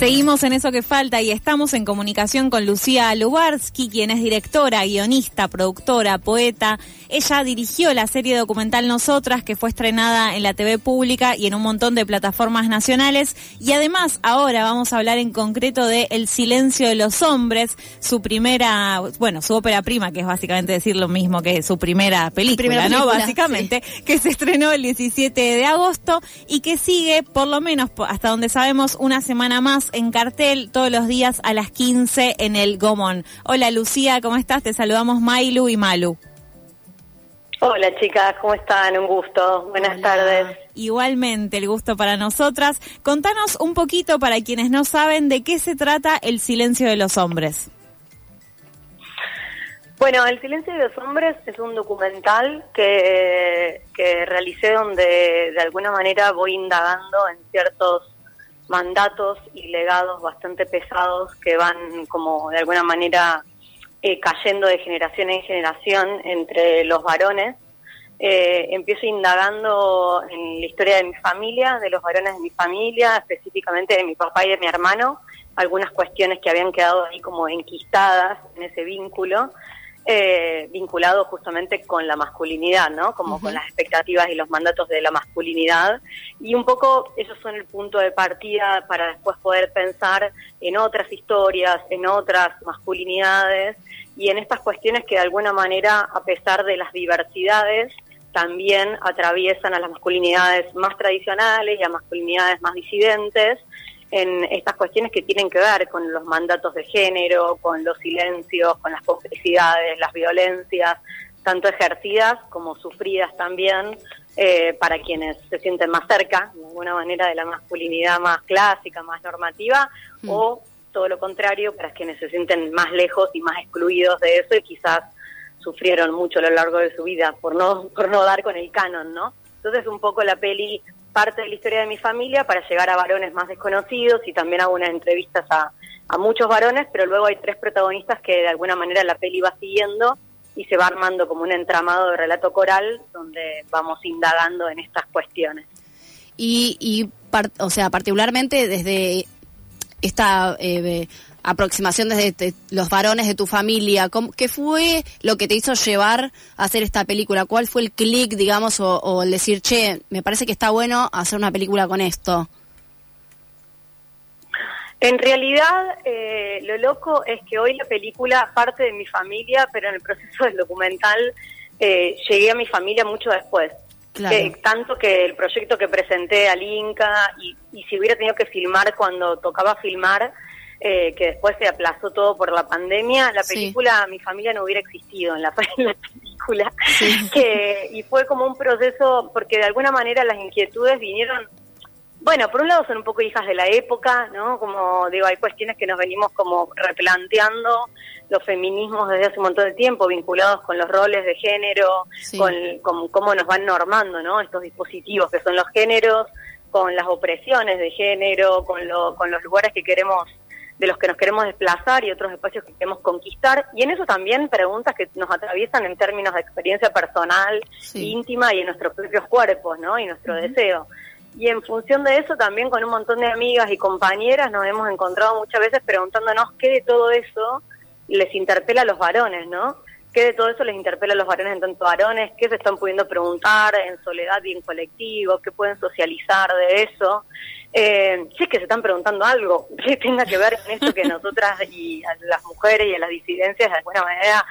Seguimos en eso que falta y estamos en comunicación con Lucía Lubarsky, quien es directora, guionista, productora, poeta. Ella dirigió la serie documental Nosotras, que fue estrenada en la TV pública y en un montón de plataformas nacionales. Y además, ahora vamos a hablar en concreto de El silencio de los hombres, su primera, bueno, su ópera prima, que es básicamente decir lo mismo que su primera película, ¿no? Básicamente, que se estrenó el 17 de agosto y que sigue, por lo menos hasta donde sabemos, una semana más en cartel todos los días a las 15 en el Gomón. Hola Lucía, ¿cómo estás? Te saludamos Mailu y Malu. Hola chicas, ¿cómo están? Un gusto. Buenas tardes. Igualmente, el gusto para nosotras. Contanos un poquito para quienes no saben de qué se trata El silencio de los hombres. Bueno, El silencio de los hombres es un documental que, que realicé donde de alguna manera voy indagando en ciertos mandatos y legados bastante pesados que van como de alguna manera eh, cayendo de generación en generación entre los varones. Eh, empiezo indagando en la historia de mi familia, de los varones de mi familia, específicamente de mi papá y de mi hermano, algunas cuestiones que habían quedado ahí como enquistadas en ese vínculo eh, vinculado justamente con la masculinidad, ¿no? Como con las expectativas y los mandatos de la masculinidad. Y un poco esos son el punto de partida para después poder pensar en otras historias, en otras masculinidades y en estas cuestiones que de alguna manera, a pesar de las diversidades, también atraviesan a las masculinidades más tradicionales y a masculinidades más disidentes en estas cuestiones que tienen que ver con los mandatos de género, con los silencios, con las complicidades, las violencias, tanto ejercidas como sufridas también eh, para quienes se sienten más cerca, de alguna manera, de la masculinidad más clásica, más normativa, mm. o todo lo contrario, para quienes se sienten más lejos y más excluidos de eso y quizás sufrieron mucho a lo largo de su vida por no, por no dar con el canon, ¿no? Entonces un poco la peli parte de la historia de mi familia para llegar a varones más desconocidos y también hago unas entrevistas a, a muchos varones, pero luego hay tres protagonistas que de alguna manera la peli va siguiendo y se va armando como un entramado de relato coral donde vamos indagando en estas cuestiones. Y, y o sea, particularmente desde esta eh, aproximación desde los varones de tu familia? ¿Qué fue lo que te hizo llevar a hacer esta película? ¿Cuál fue el clic, digamos, o, el decir, che, me parece que está bueno hacer una película con esto? En realidad, eh, lo loco es que hoy la película parte de mi familia, pero en el proceso del documental eh, llegué a mi familia mucho después. tanto que el proyecto que presenté al Inca y, y si hubiera tenido que filmar cuando tocaba filmar, eh, que después se aplazó todo por la pandemia, la película Mi familia no hubiera existido en la, película. Que, y fue como un proceso, porque de alguna manera las inquietudes vinieron, bueno, por un lado son un poco hijas de la época, ¿no? Como digo, hay cuestiones que nos venimos como replanteando los feminismos desde hace un montón de tiempo, vinculados con los roles de género, con, con cómo nos van normando, ¿no? Estos dispositivos que son los géneros, con las opresiones de género, con, lo, con los lugares que queremos de los que nos queremos desplazar y otros espacios que queremos conquistar. Y en eso también preguntas que nos atraviesan en términos de experiencia personal, íntima y en nuestros propios cuerpos, ¿no? Y nuestro deseo. Y en función de eso también con un montón de amigas y compañeras nos hemos encontrado muchas veces preguntándonos qué de todo eso les interpela a los varones, ¿no? ¿Qué de todo eso les interpela a los varones en tanto varones? ¿Qué se están pudiendo preguntar en soledad y en colectivo? ¿Qué pueden socializar de eso? Eh, si es que se están preguntando algo que tenga que ver con esto que nosotras y a las mujeres y a las disidencias de alguna manera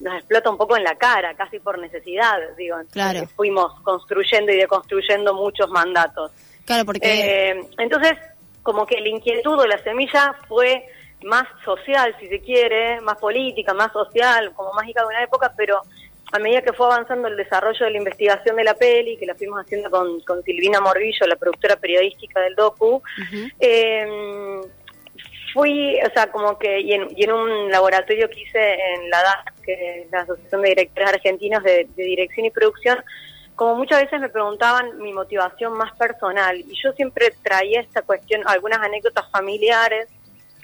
nos explota un poco en la cara, casi por necesidad, digo. Claro. Fuimos construyendo y deconstruyendo muchos mandatos. Claro, porque... Eh, entonces, como que la inquietud o la semilla fue más social, si se quiere, más política, más social, como mágica de una época, pero a medida que fue avanzando el desarrollo de la investigación de la peli, que la fuimos haciendo con, con Silvina Morbillo, la productora periodística del docu, eh, fui, o sea, como que, y en, un laboratorio que hice en la DAC, que es la Asociación de Directores Argentinos de, de Dirección y Producción, como muchas veces me preguntaban mi motivación más personal, y yo siempre traía esta cuestión, algunas anécdotas familiares,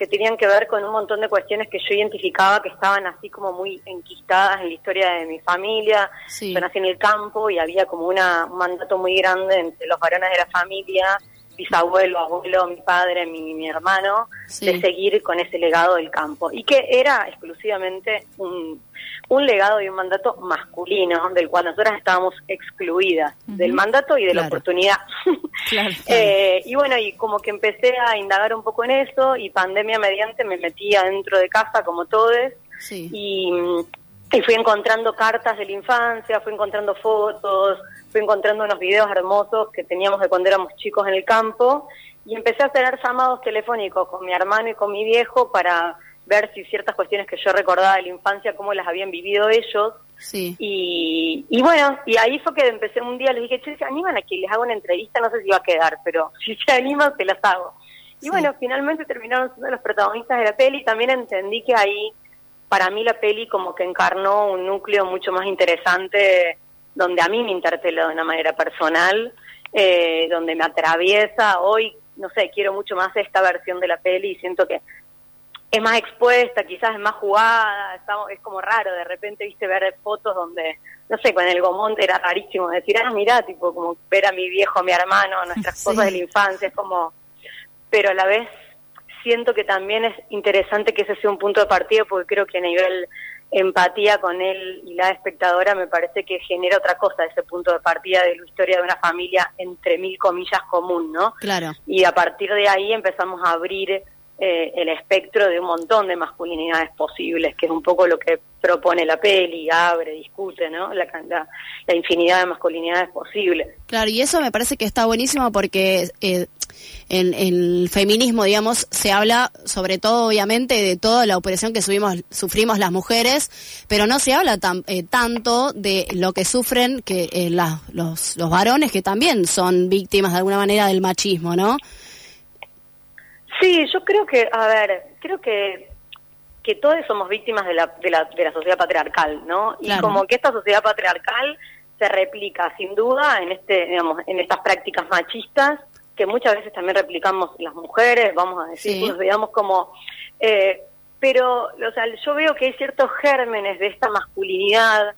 que tenían que ver con un montón de cuestiones que yo identificaba que estaban así como muy enquistadas en la historia de mi familia. Yo nací en el campo y había como una, un mandato muy grande entre los varones de la familia bisabuelo, abuelo, mi padre, mi, mi hermano, de seguir con ese legado del campo. Y que era exclusivamente un, un legado y un mandato masculino, del cual nosotras estábamos excluidas, del mandato y de la oportunidad. Eh, y bueno, y como que empecé a indagar un poco en eso, y pandemia mediante me metía dentro de casa como todos, y, y fui encontrando cartas de la infancia, fui encontrando fotos, fui encontrando unos videos hermosos que teníamos de cuando éramos chicos en el campo, y empecé a hacer llamados telefónicos con mi hermano y con mi viejo para ver si ciertas cuestiones que yo recordaba de la infancia, cómo las habían vivido ellos. Sí. Y, y bueno, y ahí fue que empecé un día, les dije, che, ¿se animan a que les haga una entrevista? No sé si va a quedar, pero si se animan, se las hago. Y bueno, finalmente terminaron siendo los protagonistas de la peli. También entendí que ahí, para mí, la peli como que encarnó un núcleo mucho más interesante, donde a mí me interpeló de una manera personal, eh, donde me atraviesa. Hoy, no sé, quiero mucho más esta versión de la peli y siento que es más expuesta, quizás es más jugada, estamos, es como raro de repente, viste, ver fotos donde, no sé, con el Gomont era rarísimo decir, ah, mira, tipo, como ver a mi viejo, a mi hermano, nuestras cosas de la infancia, es como, pero a la vez siento que también es interesante que ese sea un punto de partida, porque creo que a nivel empatía con él y la espectadora me parece que genera otra cosa ese punto de partida de la historia de una familia entre mil comillas común, ¿no? Claro. Y a partir de ahí empezamos a abrir eh, el espectro de un montón de masculinidades posibles, que es un poco lo que propone la peli, abre, discute, ¿no? La, la, infinidad de masculinidades posibles. Claro, y eso me parece que está buenísimo porque eh, en, el feminismo, digamos, se habla sobre todo, obviamente, de toda la opresión que subimos, sufrimos las mujeres, pero no se habla tan, eh, tanto de lo que sufren que eh, los, los varones, que también son víctimas de alguna manera del machismo, ¿no? Sí, yo creo que, a ver, creo que que todos somos víctimas de la, de la, de la sociedad patriarcal, ¿no? Y como que esta sociedad patriarcal se replica sin duda en este, digamos, en estas prácticas machistas que muchas veces también replicamos las mujeres, vamos a decir, nos veamos como, eh, pero, o sea, yo veo que hay ciertos gérmenes de esta masculinidad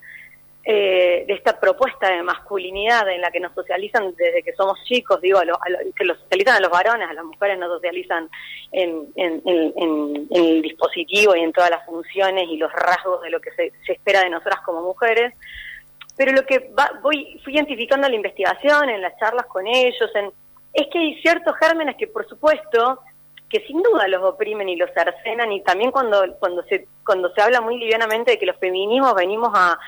eh, de esta propuesta de masculinidad en la que nos socializan desde que somos chicos, digo, que los socializan a los varones, a las mujeres nos socializan en, el dispositivo y en todas las funciones y los rasgos de lo que se, espera de nosotras como mujeres. Pero lo que voy fui identificando en la investigación, en las charlas con ellos, en, es que hay ciertos gérmenes que, por supuesto, que sin duda los oprimen y los cercenan y también cuando cuando se cuando se habla muy livianamente de que los feminismos venimos a,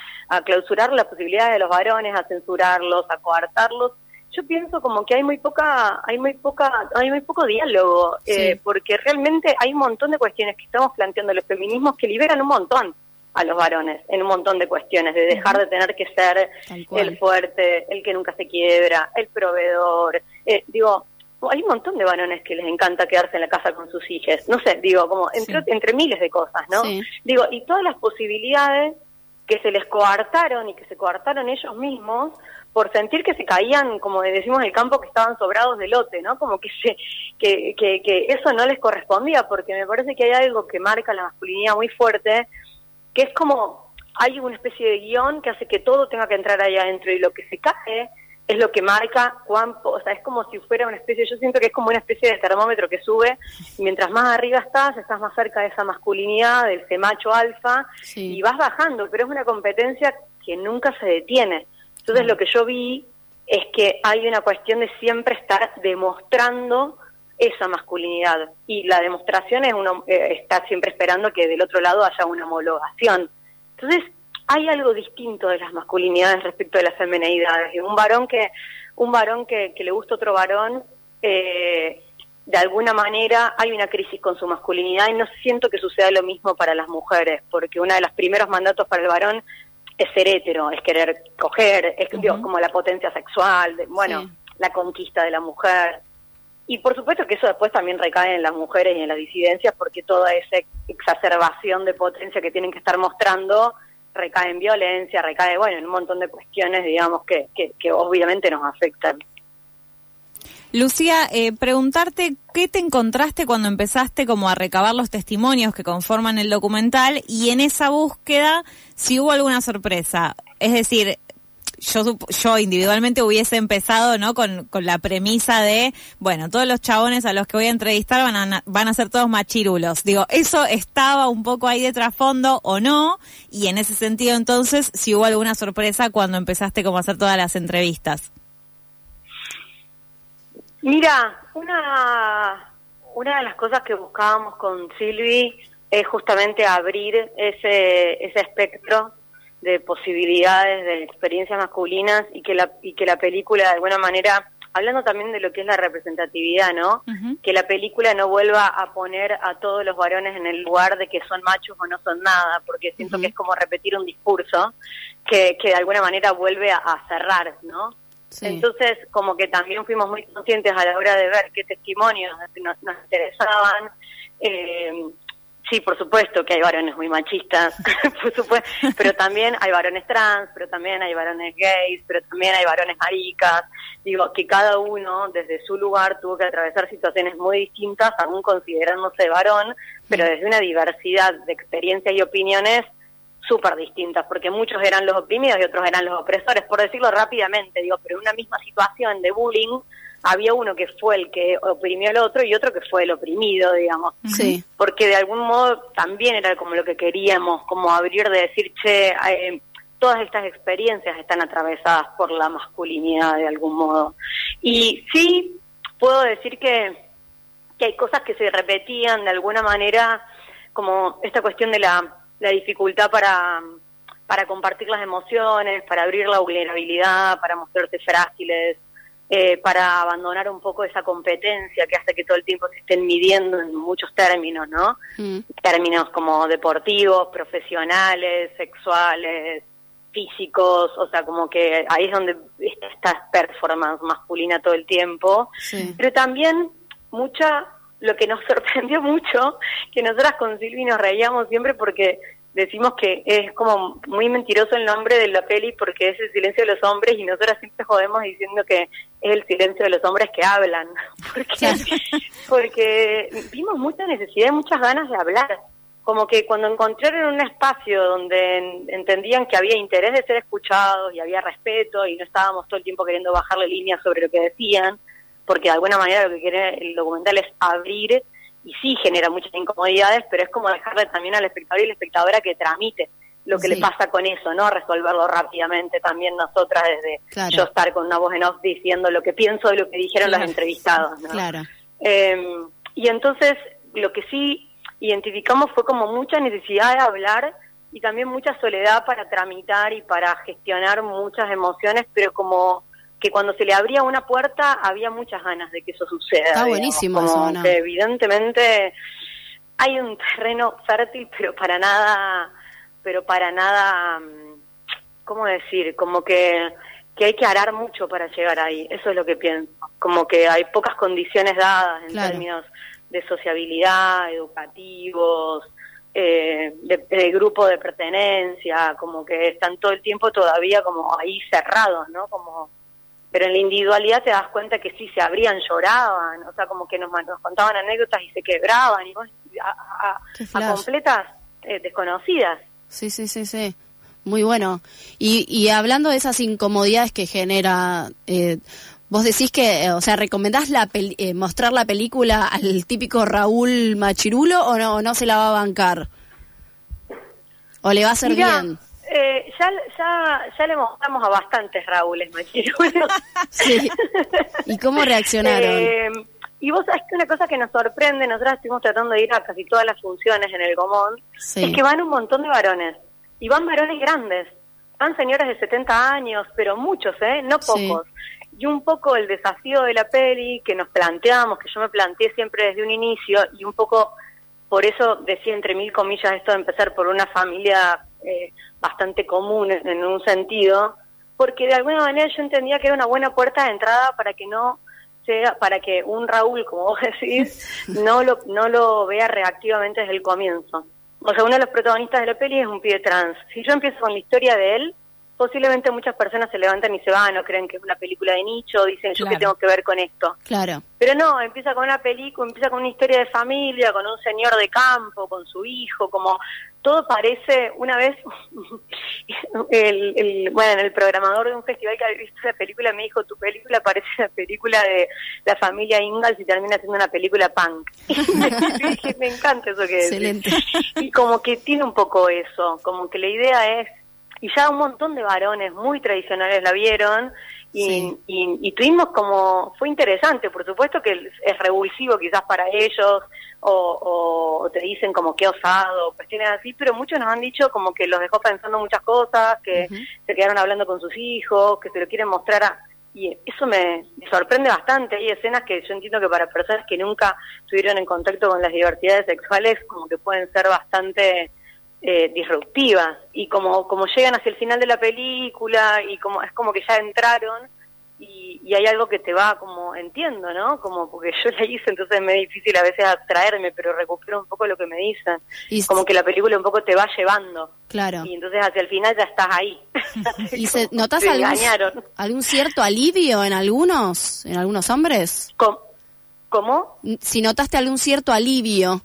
clausurar las posibilidades de los varones, a censurarlos, a coartarlos, yo pienso como que hay muy poca hay muy poca hay muy poco diálogo eh, porque realmente hay un montón de cuestiones que estamos planteando. Los feminismos que liberan un montón a los varones en un montón de cuestiones, de dejar de tener que ser el fuerte, el que nunca se quiebra, el proveedor. Eh, digo, hay un montón de varones que les encanta quedarse en la casa con sus hijas, no sé, digo, como entre, entre miles de cosas, ¿no? Digo, y todas las posibilidades que se les coartaron y que se coartaron ellos mismos por sentir que se caían, como decimos en el campo, que estaban sobrados de lote, ¿no? Como que, se, que, que, que eso no les correspondía, porque me parece que hay algo que marca la masculinidad muy fuerte, que es como hay una especie de guion que hace que todo tenga que entrar ahí adentro y lo que se cae es lo que marca cuán, o sea, es como si fuera una especie, yo siento que es como una especie de termómetro que sube, y mientras más arriba estás, estás más cerca de esa masculinidad, de ese macho alfa, y vas bajando, pero es una competencia que nunca se detiene. Entonces lo que yo vi es que hay una cuestión de siempre estar demostrando esa masculinidad, y la demostración es uno, eh, está siempre esperando que del otro lado haya una homologación. Entonces, hay algo distinto de las masculinidades respecto de las femenidades. Un varón que, un varón que, le gusta otro varón, eh, de alguna manera hay una crisis con su masculinidad y no siento que suceda lo mismo para las mujeres, porque uno de los primeros mandatos para el varón es ser hétero, es querer coger, es como la potencia sexual, bueno, la conquista de la mujer. Y por supuesto que eso después también recae en las mujeres y en las disidencias, porque toda esa exacerbación de potencia que tienen que estar mostrando recae en violencia, recae, bueno, en un montón de cuestiones, digamos, que, que, obviamente nos afectan. Lucía, eh, preguntarte qué te encontraste cuando empezaste como a recabar los testimonios que conforman el documental y en esa búsqueda si hubo alguna sorpresa. Es decir, yo, yo individualmente hubiese empezado, ¿no? Con, con la premisa de, bueno, todos los chabones a los que voy a entrevistar van a, van a ser todos machirulos. Digo, eso estaba un poco ahí de trasfondo o no, y en ese sentido entonces, si hubo alguna sorpresa cuando empezaste como a hacer todas las entrevistas. Mira, una, una de las cosas que buscábamos con Silvi es justamente abrir ese, ese espectro de posibilidades, de experiencias masculinas y que la, y que la película de alguna manera, hablando también de lo que es la representatividad, ¿no? Que la película no vuelva a poner a todos los varones en el lugar de que son machos o no son nada, porque siento que es como repetir un discurso que, que de alguna manera vuelve a, cerrar, ¿no? Entonces, como que también fuimos muy conscientes a la hora de ver qué testimonios nos, nos interesaban, eh, Sí, por supuesto que hay varones muy machistas, por supuesto, pero también hay varones trans, pero también hay varones gays, pero también hay varones maricas. Digo, que cada uno desde su lugar tuvo que atravesar situaciones muy distintas, aún considerándose varón, pero desde una diversidad de experiencias y opiniones súper distintas, porque muchos eran los oprimidos y otros eran los opresores, por decirlo rápidamente, digo, pero una misma situación de bullying había uno que fue el que oprimió al otro y otro que fue el oprimido, digamos. Sí. Porque de algún modo también era como lo que queríamos, como abrir de decir, che, eh, todas estas experiencias están atravesadas por la masculinidad de algún modo. Y sí, puedo decir que, que hay cosas que se repetían de alguna manera, como esta cuestión de la, la dificultad para para compartir las emociones, para abrir la vulnerabilidad, para mostrarse frágiles, eh, para abandonar un poco esa competencia que hace que todo el tiempo se estén midiendo en muchos términos, ¿no? Mm. Términos como deportivos, profesionales, sexuales, físicos, o sea, como que ahí es donde está esta performance masculina todo el tiempo. Pero también mucha, lo que nos sorprendió mucho, que nosotras con Silvi nos reíamos siempre porque decimos que es como muy mentiroso el nombre de la peli porque es el silencio de los hombres y nosotras siempre jodemos diciendo que es el silencio de los hombres que hablan. Porque, porque vimos mucha necesidad y muchas ganas de hablar. Como que cuando encontraron un espacio donde entendían que había interés de ser escuchados y había respeto y no estábamos todo el tiempo queriendo bajarle líneas sobre lo que decían, porque de alguna manera lo que quiere el documental es abrir y sí genera muchas incomodidades, pero es como dejarle también al espectador y la espectadora que tramite lo que le pasa con eso, ¿no? Resolverlo rápidamente también nosotras desde yo estar con una voz en off diciendo lo que pienso de lo que dijeron los entrevistados, ¿no? Claro. Em, y entonces lo que sí identificamos fue como mucha necesidad de hablar y también mucha soledad para tramitar y para gestionar muchas emociones, pero como que cuando se le abría una puerta había muchas ganas de que eso suceda. Está buenísimo eso, que evidentemente hay un terreno fértil, pero para nada, pero para nada, mm, ¿cómo decir? Como que, que hay que arar mucho para llegar ahí. Eso es lo que pienso. Como que hay pocas condiciones dadas en términos de sociabilidad, educativos, eh, de, grupo de pertenencia, como que están todo el tiempo todavía como ahí cerrados, ¿no? Como pero en la individualidad te das cuenta que sí se abrían, lloraban, o sea, como que nos, nos contaban anécdotas y se quebraban, y a, completas eh, desconocidas. Sí, sí, sí, sí. Muy bueno. Y, y hablando de esas incomodidades que genera, eh, vos decís que, eh, o sea, ¿recomendás la mostrar la película al típico Raúl Machirulo o no, no se la va a bancar? ¿O le va a hacer bien? Eh, ya, ya, ya le mostramos a bastantes Raúles Machirulos. sí. ¿Y cómo reaccionaron? Eh, y vos sabés que una cosa que nos sorprende, nosotros estuvimos tratando de ir a casi todas las funciones en el Gomón, es que van un montón de varones. Y van varones grandes. Van señores de 70 años, pero muchos, ¿eh? No pocos. Y un poco el desafío de la peli que nos planteamos, que yo me planteé siempre desde un inicio, y un poco por eso decía entre mil comillas esto de empezar por una familia eh, bastante común en un sentido, porque de alguna manera yo entendía que era una buena puerta de entrada para que no sea, para que un Raúl, como vos decís, no lo, no lo vea reactivamente desde el comienzo. O sea, uno de los protagonistas de la peli es un pibe trans. Si yo empiezo con la historia de él, posiblemente muchas personas se levantan y se van o creen que es una película de nicho, dicen yo qué tengo que ver con esto. Claro. Pero no, empieza con una película, empieza con una historia de familia, con un señor de campo, con su hijo, como todo parece, una vez, el, bueno, el programador de un festival que había visto la película me dijo, tu película parece la película de la familia Ingalls y termina siendo una película punk. y dije, me encanta eso que Excelente. Y como que tiene un poco eso, como que la idea es, y ya un montón de varones muy tradicionales la vieron, y, y, tuvimos como, fue interesante, por supuesto que es revulsivo quizás para ellos, o, o, te dicen como que osado, cuestiones así, pero muchos nos han dicho como que los dejó pensando muchas cosas, que se quedaron hablando con sus hijos, que se lo quieren mostrar a... Y eso me, sorprende bastante. Hay escenas que yo entiendo que para personas que nunca estuvieron en contacto con las diversidades sexuales, como que pueden ser bastante eh, disruptivas y como como llegan hacia el final de la película y como es como que ya entraron y, y, hay algo que te va como entiendo no como porque yo la hice entonces me es difícil a veces atraerme pero recupero un poco lo que me dicen. Y como que la película un poco te va llevando. Claro. Y entonces hacia el final ya estás ahí. Y se, notas algún, algún cierto alivio en algunos en algunos hombres ¿Cómo? ¿Cómo? si notaste algún cierto alivio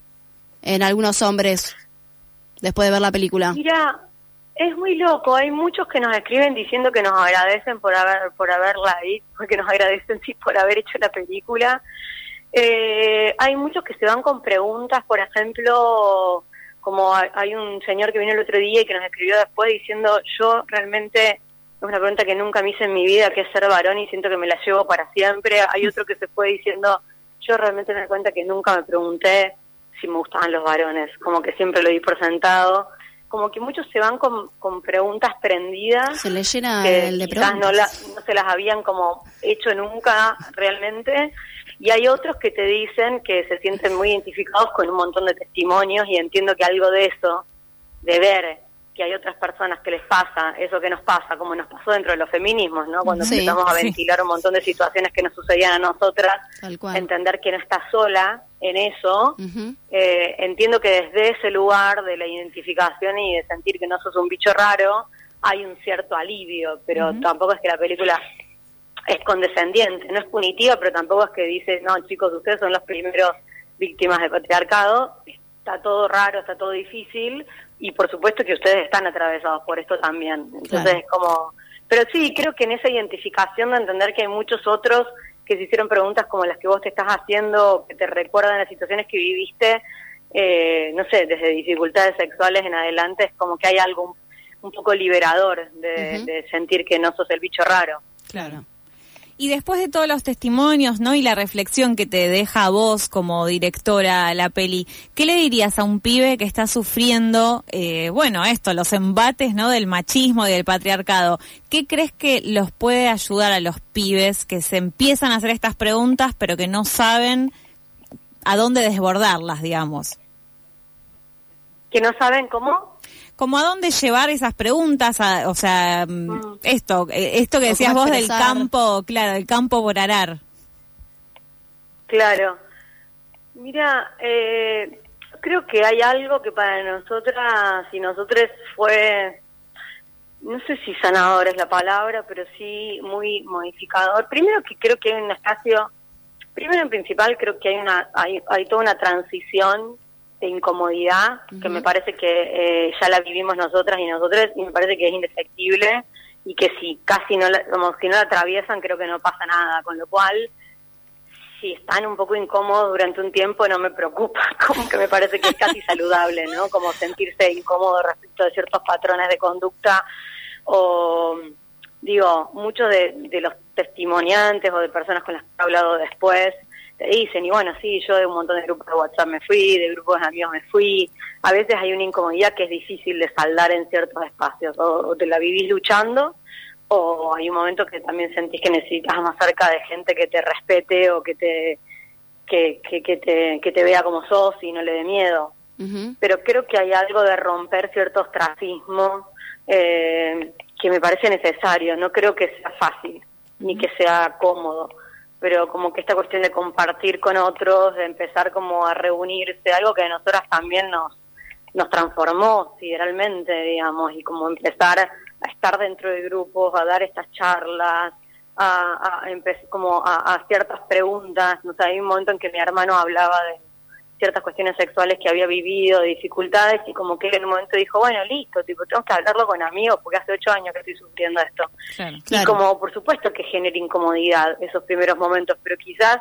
en algunos hombres después de ver la película? Mira, es muy loco. Hay muchos que nos escriben diciendo que nos agradecen por haber por haberla ahí, porque nos agradecen sí por haber hecho la película. Eh, hay muchos que se van con preguntas, por ejemplo, como hay un señor que vino el otro día y que nos escribió después diciendo yo realmente es una pregunta que nunca me hice en mi vida, que es ser varón y siento que me la llevo para siempre. Hay otro que se fue diciendo yo realmente me doy cuenta que nunca me pregunté si me gustaban los varones, como que siempre lo di por sentado, como que muchos se van con, con preguntas prendidas. Se les llena que el de quizás no, no se las habían como hecho nunca realmente. Y hay otros que te dicen que se sienten muy identificados con un montón de testimonios y entiendo que algo de eso, de ver que hay otras personas que les pasa eso que nos pasa, como nos pasó dentro de los feminismos, ¿no? Cuando empezamos a ventilar un montón de situaciones que nos sucedían a nosotras, entender que no estás sola en eso, eh, entiendo que desde ese lugar de la identificación y de sentir que no sos un bicho raro, hay un cierto alivio, pero tampoco es que la película es condescendiente, no es punitiva, pero tampoco es que dice, no, chicos, ustedes son los primeros víctimas del patriarcado, está todo raro, está todo difícil, y por supuesto que ustedes están atravesados por esto también. Entonces es como, pero sí, creo que en esa identificación de entender que hay muchos otros que se hicieron preguntas como las que vos te estás haciendo, que te recuerdan las situaciones que viviste, eh, no sé, desde dificultades sexuales en adelante, es como que hay algo un, poco liberador de, de sentir que no sos el bicho raro. Claro. Y después de todos los testimonios, ¿no? Y la reflexión que te deja a vos como directora la peli, ¿qué le dirías a un pibe que está sufriendo, eh, bueno, esto, los embates, ¿no? Del machismo y del patriarcado. ¿Qué crees que los puede ayudar a los pibes que se empiezan a hacer estas preguntas, pero que no saben a dónde desbordarlas, digamos? ¿Que no saben cómo? Como a dónde llevar esas preguntas, o sea, mm, mm. esto, eh, esto que decías vos del campo, claro, del campo por arar. Claro. Mira, eh, creo que hay algo que para nosotras y nosotros fue, no sé si sanador es la palabra, pero sí muy modificador. Primero que creo que hay un espacio, primero en principal creo que hay una, hay, hay toda una transición de incomodidad que me parece que eh, ya la vivimos nosotras y nosotros y me parece que es indefectible y que si casi no la, como si no la atraviesan creo que no pasa nada con lo cual si están un poco incómodos durante un tiempo no me preocupa como que me parece que es casi saludable no como sentirse incómodo respecto de ciertos patrones de conducta o digo muchos de, de los testimoniantes o de personas con las que he hablado después te dicen, y bueno, sí, yo de un montón de grupos de WhatsApp me fui, de grupos de amigos me fui. A veces hay una incomodidad que es difícil de saldar en ciertos espacios, o, te la vivís luchando, o hay un momento que también sentís que necesitas más cerca de gente que te respete o que te que, que, te, que te vea como sos y no le dé miedo. Pero creo que hay algo de romper ciertos ostracismo eh, que me parece necesario. No creo que sea fácil, ni que sea cómodo pero como que esta cuestión de compartir con otros, de empezar como a reunirse, algo que a nosotras también nos, nos transformó sideralmente, digamos, y como empezar a estar dentro de grupos, a dar estas charlas, a, a como a, ciertas preguntas. No sé, hay un momento en que mi hermano hablaba de ciertas cuestiones sexuales que había vivido, dificultades, y como que en un momento dijo, bueno, listo, tipo, tengo que hablarlo con amigos porque hace ocho años que estoy sufriendo esto. Y como, por supuesto que genera incomodidad esos primeros momentos, pero quizás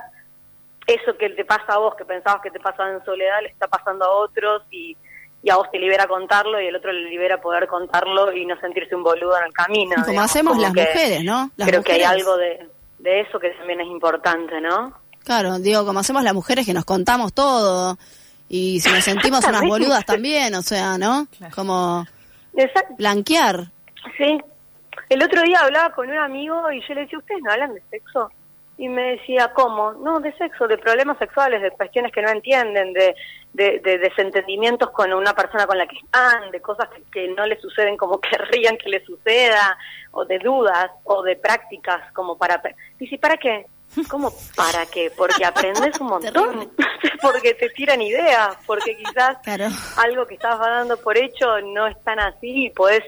eso que te pasa a vos, que pensabas que te pasaba en soledad, le está pasando a otros y, y a vos te libera contarlo y el otro le libera poder contarlo y no sentirse un boludo en el camino. Como hacemos las mujeres, ¿no? creo que hay algo de, de eso que también es importante, ¿no? Claro, digo, como hacemos las mujeres que nos contamos todo y si nos sentimos unas boludas también, o sea, ¿no? Como blanquear. Sí. El otro día hablaba con un amigo y yo le decía, ¿ustedes no hablan de sexo? y me decía, ¿cómo? No, de sexo, de problemas sexuales, de cuestiones que no entienden, de, de, desentendimientos con una persona con la que están, de cosas que, no le suceden como querrían que le suceda, o de dudas, o de prácticas como para... Dice, ¿para qué? ¿Cómo para qué? Porque aprendes un montón, porque te tiran ideas, porque quizás algo que estabas dando por hecho no es tan así y podés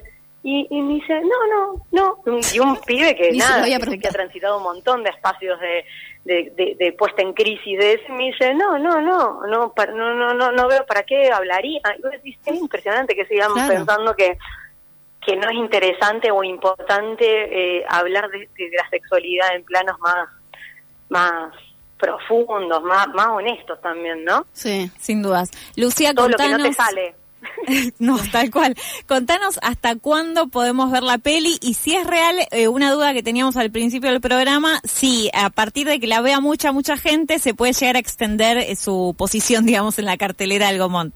y, y me dice, no, no, no. Y un pibe que nada, que, ha transitado un montón de espacios de, de, de, puesta en crisis de ese, me dice, no, no, no, no, no, no, no, no veo para qué hablaría. Y es impresionante que sigamos pensando que, que no es interesante o importante eh, hablar de, la sexualidad en planos más, más profundos, más, más honestos también, ¿no? Sí, sin dudas. Lucía, Todo lo que no te sale. no, tal cual. Contanos hasta cuándo podemos ver la peli y si es real, eh, una duda que teníamos al principio del programa, si a partir de que la vea mucha, mucha gente, se puede llegar a extender eh, su posición, digamos, en la cartelera del Gomón.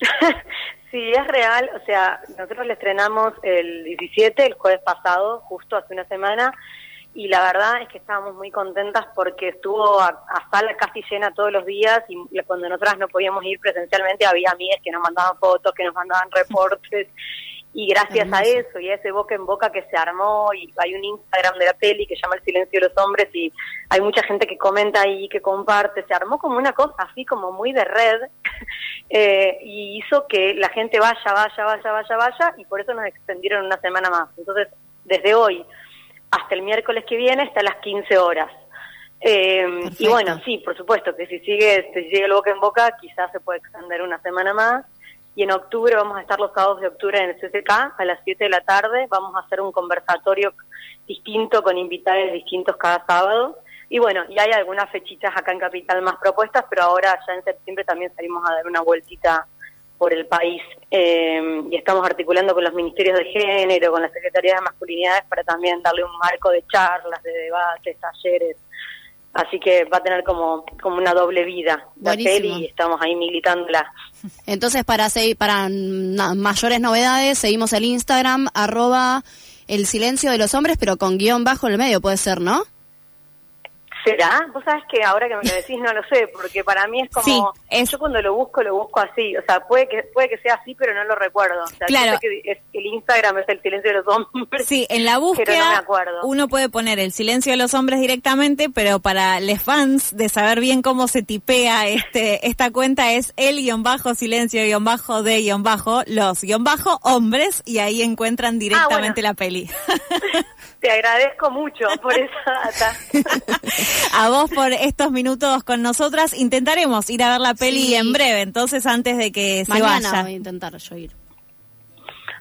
sí, es real. O sea, nosotros le estrenamos el 17, el jueves pasado, justo hace una semana, y la verdad es que estábamos muy contentas porque estuvo a, sala casi llena todos los días y cuando nosotras no podíamos ir presencialmente había amigas que nos mandaban fotos, que nos mandaban reportes. Y gracias a eso y a ese boca en boca que se armó y hay un Instagram de la peli que se llama El Silencio de los Hombres y hay mucha gente que comenta ahí, que comparte, se armó como una cosa así como muy de red eh, y hizo que la gente vaya, vaya, vaya, vaya, vaya y por eso nos extendieron una semana más. Entonces, desde hoy hasta el miércoles que viene hasta las 15 horas. Eh, y bueno, sí, por supuesto que si sigue, si sigue el boca en boca, quizás se puede extender una semana más. Y en octubre vamos a estar los sábados de octubre en el CCK a las 7 de la tarde. Vamos a hacer un conversatorio distinto con invitados distintos cada sábado. Y bueno, y hay algunas fechitas acá en Capital más propuestas, pero ahora ya en septiembre también salimos a dar una vueltita por el país eh, y estamos articulando con los ministerios de género, con las secretarías de masculinidades para también darle un marco de charlas, de debates, talleres. Así que va a tener como, como una doble vida la peli y estamos ahí militándola. Entonces, para seguir, para mayores novedades, seguimos el Instagram, arroba el silencio de los hombres, pero con guion bajo en el medio, puede ser, ¿no? ¿Será? Vos sabés que ahora que me lo decís no lo sé, porque para mí es como... Yo cuando lo busco, lo busco así. O sea, puede que puede que sea así, pero no lo recuerdo. O sea, claro. que el Instagram es el silencio de los hombres. Sí, en la búsqueda uno puede poner el silencio de los hombres directamente, pero para los fans de saber bien cómo se tipea este esta cuenta es el guion bajo silencio guion bajo de guion bajo los guion bajo hombres y ahí encuentran ah, directamente la peli. Te agradezco mucho por esa data. a vos por estos minutos con nosotras. Intentaremos ir a ver la peli en breve, entonces antes de que se vaya. voy a intentar yo ir.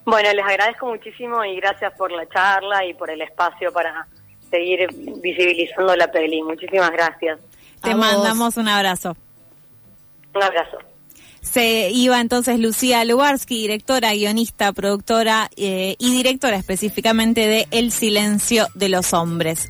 Bueno, les agradezco muchísimo y gracias por la charla y por el espacio para seguir visibilizando la peli. Muchísimas gracias. Te mandamos un abrazo. Un abrazo. Se iba entonces Lucía Lubarsky, directora, guionista, productora eh, y directora específicamente de El silencio de los hombres.